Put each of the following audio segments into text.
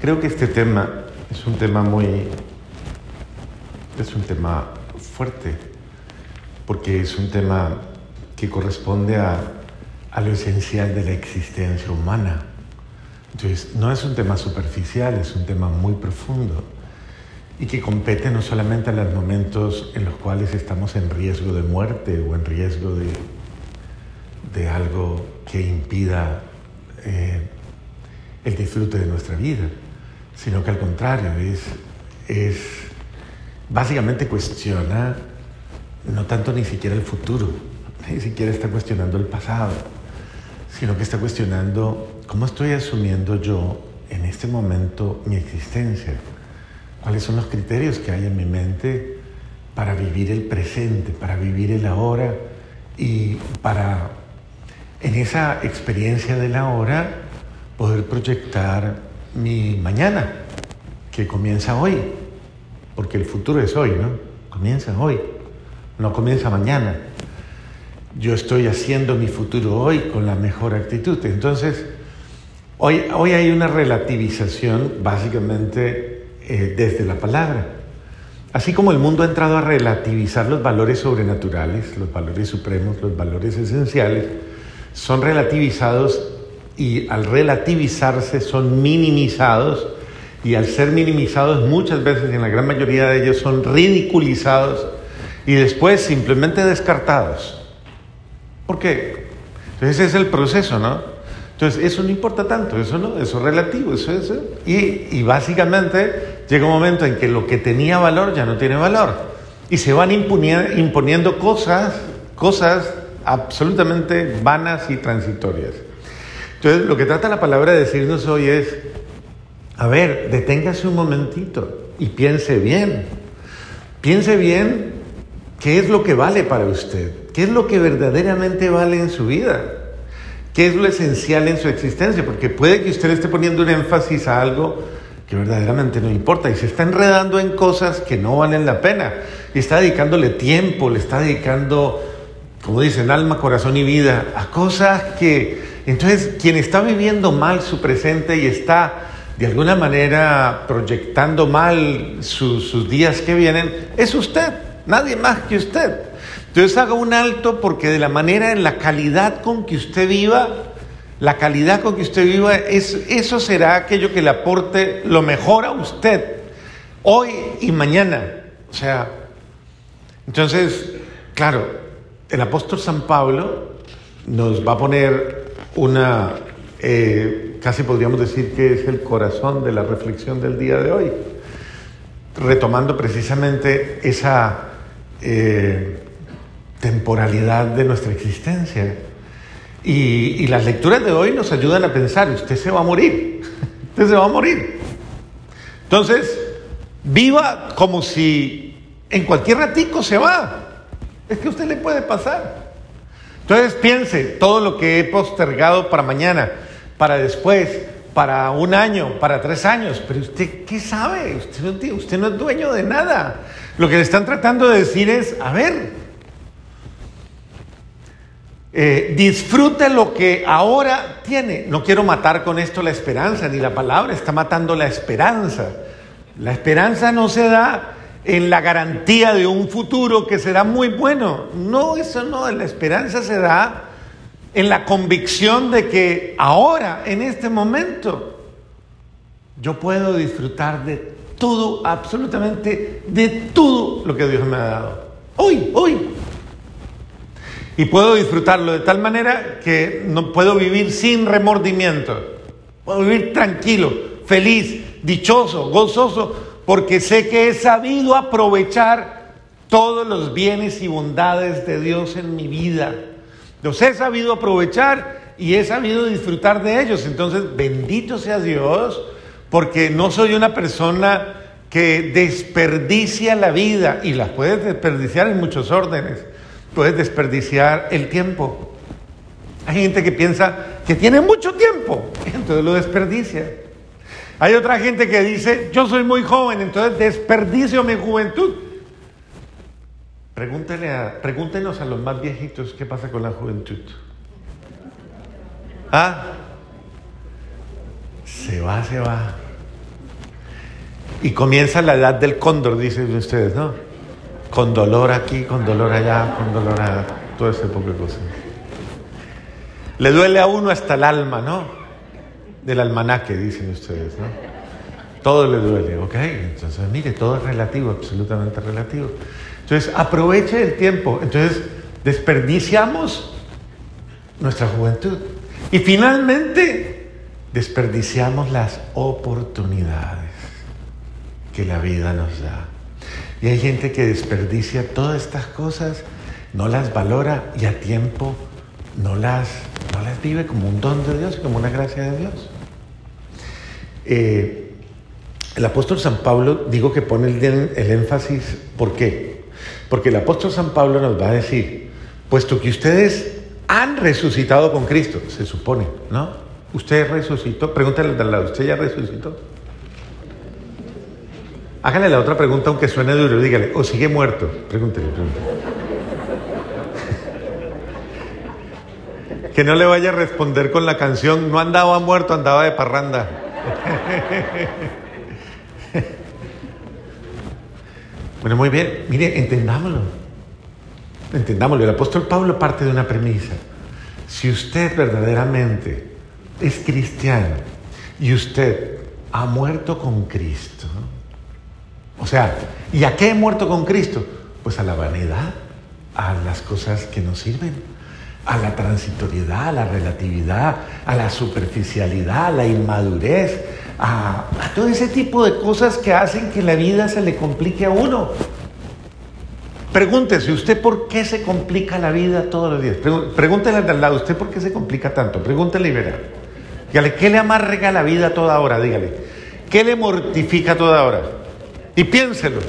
Creo que este tema es un tema muy... es un tema fuerte, porque es un tema que corresponde a, a lo esencial de la existencia humana. Entonces, no es un tema superficial, es un tema muy profundo y que compete no solamente a los momentos en los cuales estamos en riesgo de muerte o en riesgo de, de algo que impida eh, el disfrute de nuestra vida, sino que al contrario, es, es básicamente cuestiona no tanto ni siquiera el futuro, ni siquiera está cuestionando el pasado, sino que está cuestionando cómo estoy asumiendo yo en este momento mi existencia cuáles son los criterios que hay en mi mente para vivir el presente, para vivir el ahora y para en esa experiencia del ahora poder proyectar mi mañana, que comienza hoy, porque el futuro es hoy, ¿no? Comienza hoy, no comienza mañana. Yo estoy haciendo mi futuro hoy con la mejor actitud. Entonces, hoy, hoy hay una relativización básicamente eh, desde la palabra. Así como el mundo ha entrado a relativizar los valores sobrenaturales, los valores supremos, los valores esenciales, son relativizados y al relativizarse son minimizados y al ser minimizados muchas veces, en la gran mayoría de ellos, son ridiculizados y después simplemente descartados. ¿Por qué? Entonces ese es el proceso, ¿no? Entonces, eso no importa tanto, eso no, eso es relativo, eso es... Y, y básicamente llega un momento en que lo que tenía valor ya no tiene valor. Y se van imponiendo cosas, cosas absolutamente vanas y transitorias. Entonces, lo que trata la palabra de decirnos hoy es, a ver, deténgase un momentito y piense bien. Piense bien qué es lo que vale para usted, qué es lo que verdaderamente vale en su vida. ¿Qué es lo esencial en su existencia? Porque puede que usted esté poniendo un énfasis a algo que verdaderamente no importa y se está enredando en cosas que no valen la pena y está dedicándole tiempo, le está dedicando, como dicen, alma, corazón y vida a cosas que entonces quien está viviendo mal su presente y está de alguna manera proyectando mal sus días que vienen es usted, nadie más que usted. Entonces haga un alto porque de la manera, en la calidad con que usted viva, la calidad con que usted viva, es, eso será aquello que le aporte lo mejor a usted, hoy y mañana. O sea, entonces, claro, el apóstol San Pablo nos va a poner una, eh, casi podríamos decir que es el corazón de la reflexión del día de hoy, retomando precisamente esa... Eh, temporalidad de nuestra existencia. Y, las lecturas de hoy nos ayudan a pensar, usted se va a morir, usted se va a morir. Entonces, viva como si en cualquier ratico se va. Es que a usted le puede pasar. Entonces piense todo lo que he postergado para mañana, para después, para un año, para tres años. Pero usted, ¿qué sabe? Usted usted no es dueño de nada. Lo que le están tratando de decir es, a ver, eh, disfrute lo que ahora tiene. No quiero matar con esto la esperanza, ni la palabra está matando la esperanza. La esperanza no se da en la garantía de un futuro que será muy bueno. No, eso no, la esperanza se da en la convicción de que ahora, en este momento, yo puedo disfrutar de todo, absolutamente de todo lo que Dios me ha dado. Hoy, hoy. Y puedo disfrutarlo de tal manera que no puedo vivir sin remordimiento. Puedo vivir tranquilo, feliz, dichoso, gozoso, porque sé que he sabido aprovechar todos los bienes y bondades de Dios en mi vida. Los he sabido aprovechar y he sabido disfrutar de ellos. Entonces, bendito sea Dios, porque no soy una persona que desperdicia la vida y las puedes desperdiciar en muchos órdenes puedes desperdiciar el tiempo. Hay gente que piensa que tiene mucho tiempo, entonces lo desperdicia. Hay otra gente que dice, yo soy muy joven, entonces desperdicio mi juventud. Pregúntenos a los más viejitos qué pasa con la juventud. ¿Ah? Se va, se va. Y comienza la edad del cóndor, dicen ustedes, ¿no? Con dolor aquí, con dolor allá, con dolor allá, todo ese poco de cosas. Le duele a uno hasta el alma, ¿no? Del almanaque, dicen ustedes, ¿no? Todo le duele, ¿ok? Entonces, mire, todo es relativo, absolutamente relativo. Entonces, aproveche el tiempo. Entonces, desperdiciamos nuestra juventud. Y finalmente, desperdiciamos las oportunidades que la vida nos da. Y hay gente que desperdicia todas estas cosas, no las valora y a tiempo no las, no las vive como un don de Dios, como una gracia de Dios. Eh, el apóstol San Pablo, digo que pone el, énfasis, ¿por qué? Porque el apóstol San Pablo nos va a decir, puesto que ustedes han resucitado con Cristo, se supone, ¿no? Usted resucitó, pregúntale al lado, ¿usted ya resucitó? Hágale la otra pregunta aunque suene duro, dígale, ¿o sigue muerto? Pregúntele, pregúntele. Que no le vaya a responder con la canción, no andaba muerto, andaba de parranda. bueno, muy bien, mire, entendámoslo. Entendámoslo. El apóstol Pablo parte de una premisa. Si usted verdaderamente es cristiano y usted ha muerto con Cristo, o sea, ¿y a qué he muerto con Cristo? Pues a la vanidad, a las cosas que nos sirven, a la transitoriedad, a la relatividad, a la superficialidad, a la inmadurez, a, todo ese tipo de cosas que hacen que la vida se le complique a uno. Pregúntese, ¿usted por qué se complica la vida todos los días? Pregúntele al lado, ¿usted por qué se complica tanto? Pregúntele y verá. Dígale, ¿qué le amarga la vida toda hora? Dígale, ¿qué le mortifica toda hora? Y piénselo.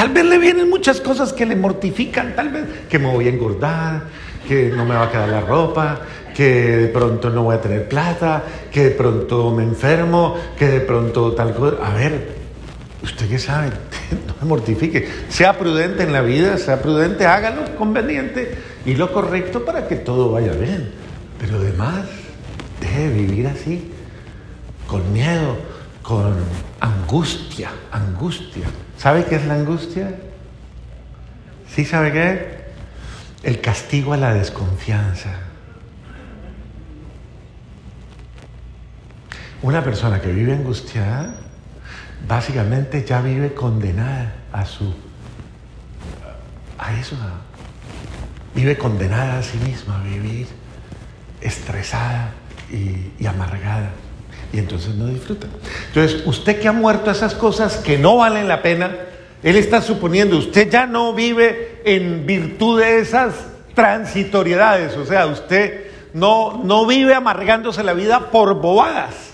Tal vez le vienen muchas cosas que le mortifican, tal vez que me voy a engordar, que no me va a quedar la ropa, que de pronto no voy a tener plata, que de pronto me enfermo, que de pronto tal cosa. A ver, usted qué sabe, no me mortifique. Sea prudente en la vida, sea prudente, hágalo conveniente y lo correcto para que todo vaya bien. Pero además, deje de vivir así, con miedo, con angustia, angustia. ¿Sabe qué es la angustia? ¿Sí sabe qué? El castigo a la desconfianza. Una persona que vive angustiada, básicamente ya vive condenada a su a eso. Vive condenada a sí misma a vivir estresada y, y amargada y entonces no disfruta. Entonces, usted que ha muerto esas cosas que no valen la pena, él está suponiendo, usted ya no vive en virtud de esas transitoriedades, o sea, usted no, no vive amargándose la vida por bobadas.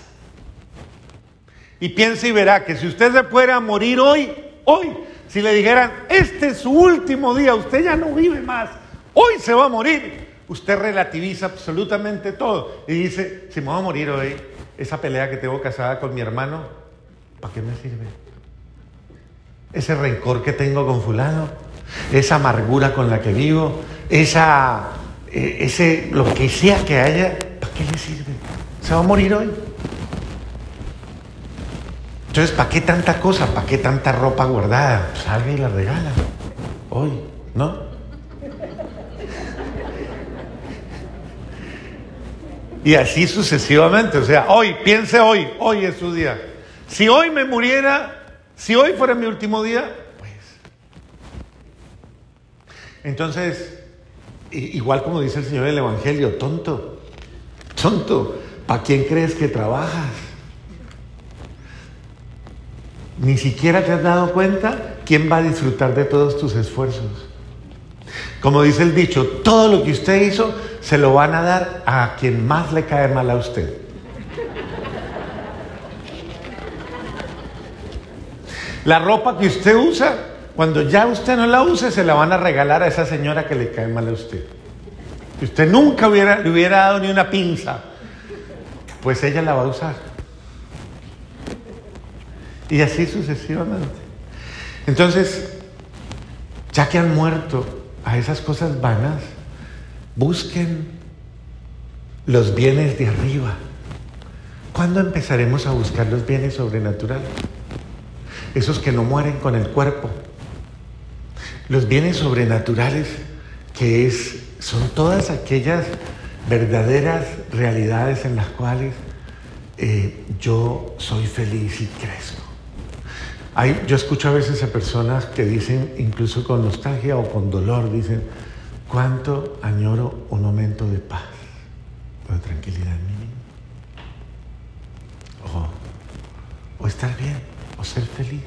Y piense y verá que si usted se fuera a morir hoy, hoy, si le dijeran, este es su último día, usted ya no vive más, hoy se va a morir, usted relativiza absolutamente todo y dice, si me voy a morir hoy, esa pelea que tengo casada con mi hermano, ¿para qué me sirve? Ese rencor que tengo con fulano, esa amargura con la que vivo, esa, eh, ese, lo que sea que haya, ¿para qué le sirve? ¿Se va a morir hoy? Entonces, ¿para qué tanta cosa? ¿Para qué tanta ropa guardada? Salga y la regala. Hoy, ¿no? Y así sucesivamente. O sea, hoy, piense hoy, hoy es su día. Si hoy me muriera, si hoy fuera mi último día, pues. Entonces, igual como dice el Señor del Evangelio, tonto, tonto, ¿para quién crees que trabajas? Ni siquiera te has dado cuenta quién va a disfrutar de todos tus esfuerzos. Como dice el dicho, todo lo que usted hizo se lo van a dar a quien más le cae mal a usted. La ropa que usted usa, cuando ya usted no la use, se la van a regalar a esa señora que le cae mal a usted. Que usted nunca hubiera, le hubiera dado ni una pinza, pues ella la va a usar. Y así sucesivamente. Entonces, ya que han muerto a esas cosas vanas, busquen los bienes de arriba. ¿Cuándo empezaremos a buscar los bienes sobrenaturales? esos que no mueren con el cuerpo. Los bienes sobrenaturales, que es, son todas aquellas verdaderas realidades en las cuales eh, yo soy feliz y crezco. Hay, yo escucho a veces a personas que dicen, incluso con nostalgia o con dolor, dicen, ¿cuánto añoro un momento de paz o de tranquilidad en mí O, o estar bien, o ser feliz.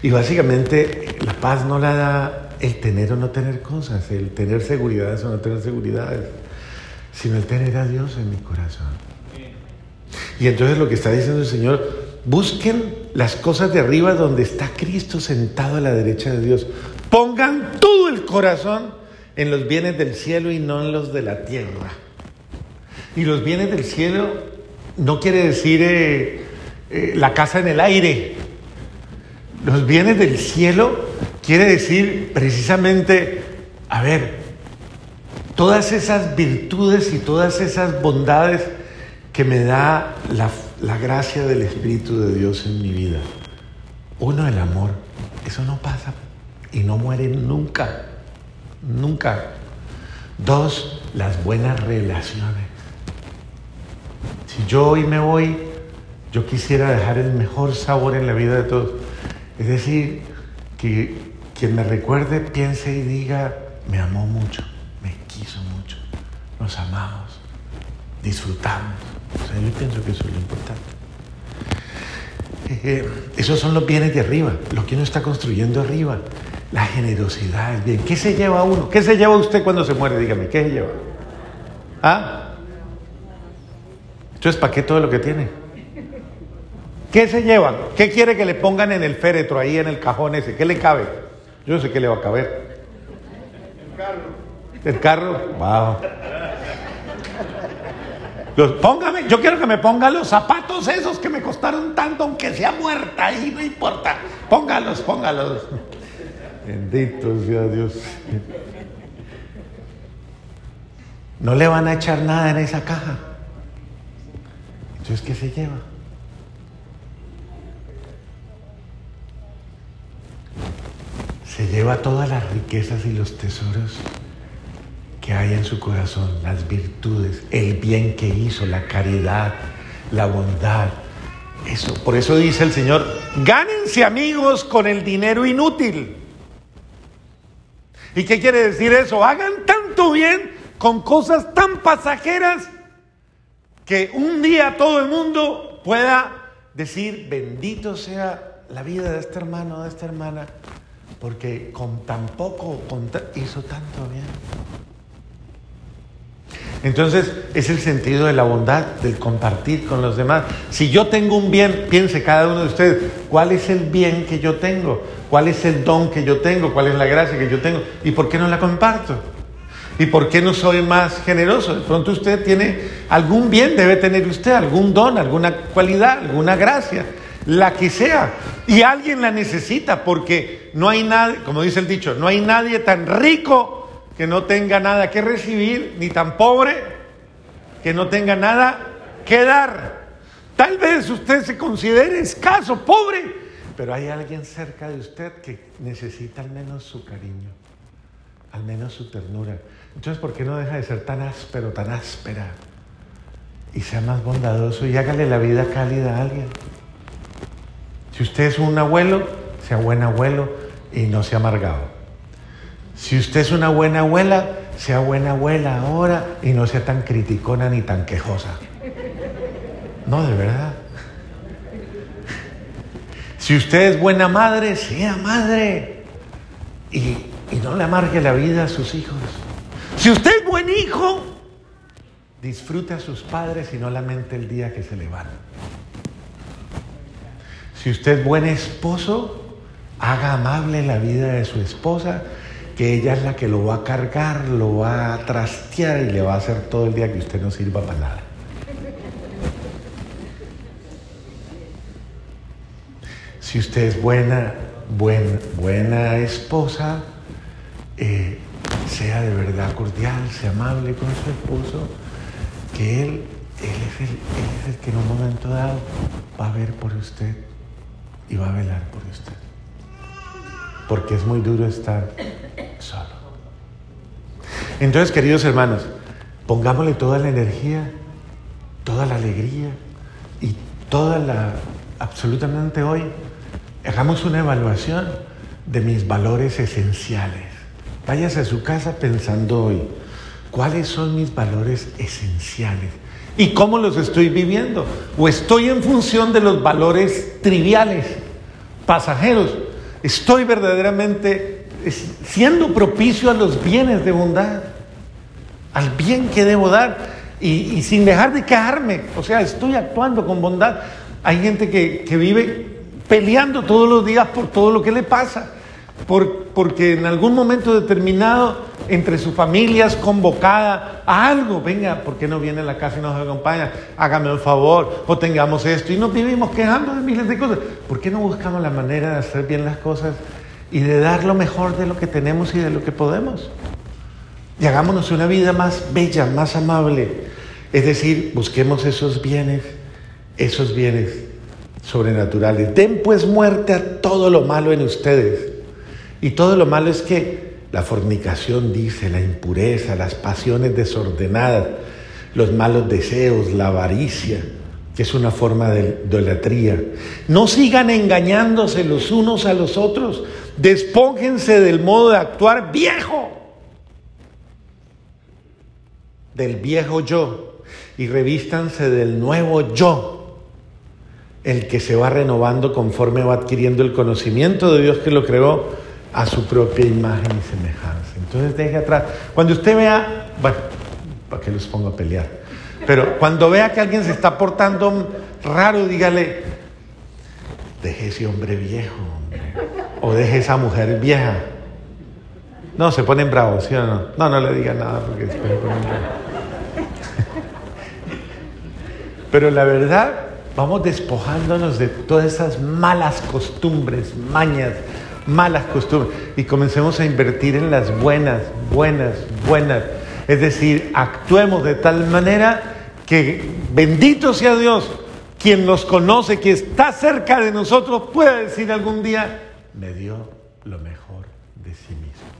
Y básicamente la paz no la da el tener o no tener cosas, el tener seguridades o no tener seguridades, sino el tener a Dios en mi corazón. Y entonces lo que está diciendo el Señor, busquen las cosas de arriba donde está Cristo sentado a la derecha de Dios. Pongan todo el corazón en los bienes del cielo y no en los de la tierra. Y los bienes del cielo no quiere decir eh, eh, la casa en el aire. Los bienes del cielo quiere decir precisamente, a ver, todas esas virtudes y todas esas bondades que me da la, la gracia del Espíritu de Dios en mi vida. Uno, el amor. Eso no pasa y no muere nunca. Nunca. Dos, las buenas relaciones. Si yo hoy me voy, yo quisiera dejar el mejor sabor en la vida de todos. Es decir, que quien me recuerde piense y diga, me amó mucho, me quiso mucho, nos amamos, disfrutamos. O sea, yo pienso que eso es lo importante. Eh, esos son los bienes de arriba, lo que uno está construyendo arriba. La generosidad, el bien. ¿Qué se lleva uno? ¿Qué se lleva usted cuando se muere? Dígame, ¿qué se lleva? ¿Ah? Entonces, ¿para qué todo lo que tiene? ¿Qué se lleva? ¿Qué quiere que le pongan en el féretro ahí en el cajón ese? ¿Qué le cabe? Yo no sé qué le va a caber. El carro. ¿El carro? Wow. Póngame, yo quiero que me ponga los zapatos esos que me costaron tanto, aunque sea muerta, ahí no importa. Póngalos, póngalos. Bendito sea Dios. No le van a echar nada en esa caja. Entonces, ¿qué se lleva? Se lleva todas las riquezas y los tesoros que hay en su corazón, las virtudes, el bien que hizo, la caridad, la bondad. Eso, por eso dice el Señor, gánense amigos con el dinero inútil. ¿Y qué quiere decir eso? Hagan tanto bien con cosas tan pasajeras que un día todo el mundo pueda decir, bendito sea la vida de este hermano, de esta hermana, porque con tan poco hizo tanto bien. Entonces es el sentido de la bondad, del compartir con los demás. Si yo tengo un bien, piense cada uno de ustedes, ¿cuál es el bien que yo tengo? ¿Cuál es el don que yo tengo? ¿Cuál es la gracia que yo tengo? ¿Y por qué no la comparto? ¿Y por qué no soy más generoso? De pronto usted tiene algún bien, debe tener usted algún don, alguna cualidad, alguna gracia, la que sea. Y alguien la necesita porque no hay nadie, como dice el dicho, no hay nadie tan rico que no tenga nada que recibir, ni tan pobre que no tenga nada que dar. Tal vez usted se considere escaso, pobre, pero hay alguien cerca de usted que necesita al menos su cariño, al menos su ternura. Entonces, ¿por qué no deja de ser tan áspero, tan áspera? Y sea más bondadoso y hágale la vida cálida a alguien. Si usted es un abuelo, sea buen abuelo y no sea amargado. Si usted es una buena abuela, sea buena abuela ahora y no sea tan criticona ni tan quejosa. No, de verdad. Si usted es buena madre, sea madre y, y no le amargue la vida a sus hijos. Si usted es buen hijo, disfrute a sus padres y no lamente el día que se le van. Si usted es buen esposo, haga amable la vida de su esposa que ella es la que lo va a cargar, lo va a trastear y le va a hacer todo el día que usted no sirva para nada. Si usted es buena, buena esposa, eh, sea de verdad cordial, sea amable con su esposo, que él, es el, él es el que en un momento dado va a ver por usted, y va a velar por usted. Porque es muy duro estar solo. Entonces, queridos hermanos, pongámosle toda la energía, toda la alegría y toda la, absolutamente hoy, hagamos una evaluación de mis valores esenciales. Váyase a su casa pensando hoy, ¿cuáles son mis valores esenciales? ¿Y cómo los estoy viviendo? ¿O estoy en función de los valores triviales, pasajeros? ¿Estoy verdaderamente siendo propicio a los bienes de bondad? Al bien que debo dar y, sin dejar de quejarme. O sea, estoy actuando con bondad. Hay gente que, vive peleando todos los días por todo lo que le pasa porque en algún momento determinado entre su familia es convocada a algo, venga, ¿por qué no viene a la casa y nos acompaña? Hágame un favor, o tengamos esto, y nos vivimos quejando de miles de cosas. ¿Por qué no buscamos la manera de hacer bien las cosas y de dar lo mejor de lo que tenemos y de lo que podemos? Y hagámonos una vida más bella, más amable. Es decir, busquemos esos bienes, esos bienes sobrenaturales. Den pues muerte a todo lo malo en ustedes y todo lo malo es que la fornicación dice, la impureza, las pasiones desordenadas, los malos deseos, la avaricia, que es una forma de idolatría. No sigan engañándose los unos a los otros. Despóngense del modo de actuar viejo, del viejo yo, y revístanse del nuevo yo, el que se va renovando conforme va adquiriendo el conocimiento de Dios que lo creó a su propia imagen y semejanza. Entonces deje atrás. Cuando usted vea, bueno, para que los ponga a pelear, pero cuando vea que alguien se está portando raro, dígale, deje ese hombre viejo, o deje esa mujer vieja. No, se ponen bravos, ¿sí o no? No, no le diga nada porque después se ponen bravos. Pero la verdad, vamos despojándonos de todas esas malas costumbres, mañas, malas costumbres y comencemos a invertir en las buenas, buenas, buenas. Es decir, actuemos de tal manera que bendito sea Dios, quien nos conoce, que está cerca de nosotros, pueda decir algún día, me dio lo mejor de sí mismo.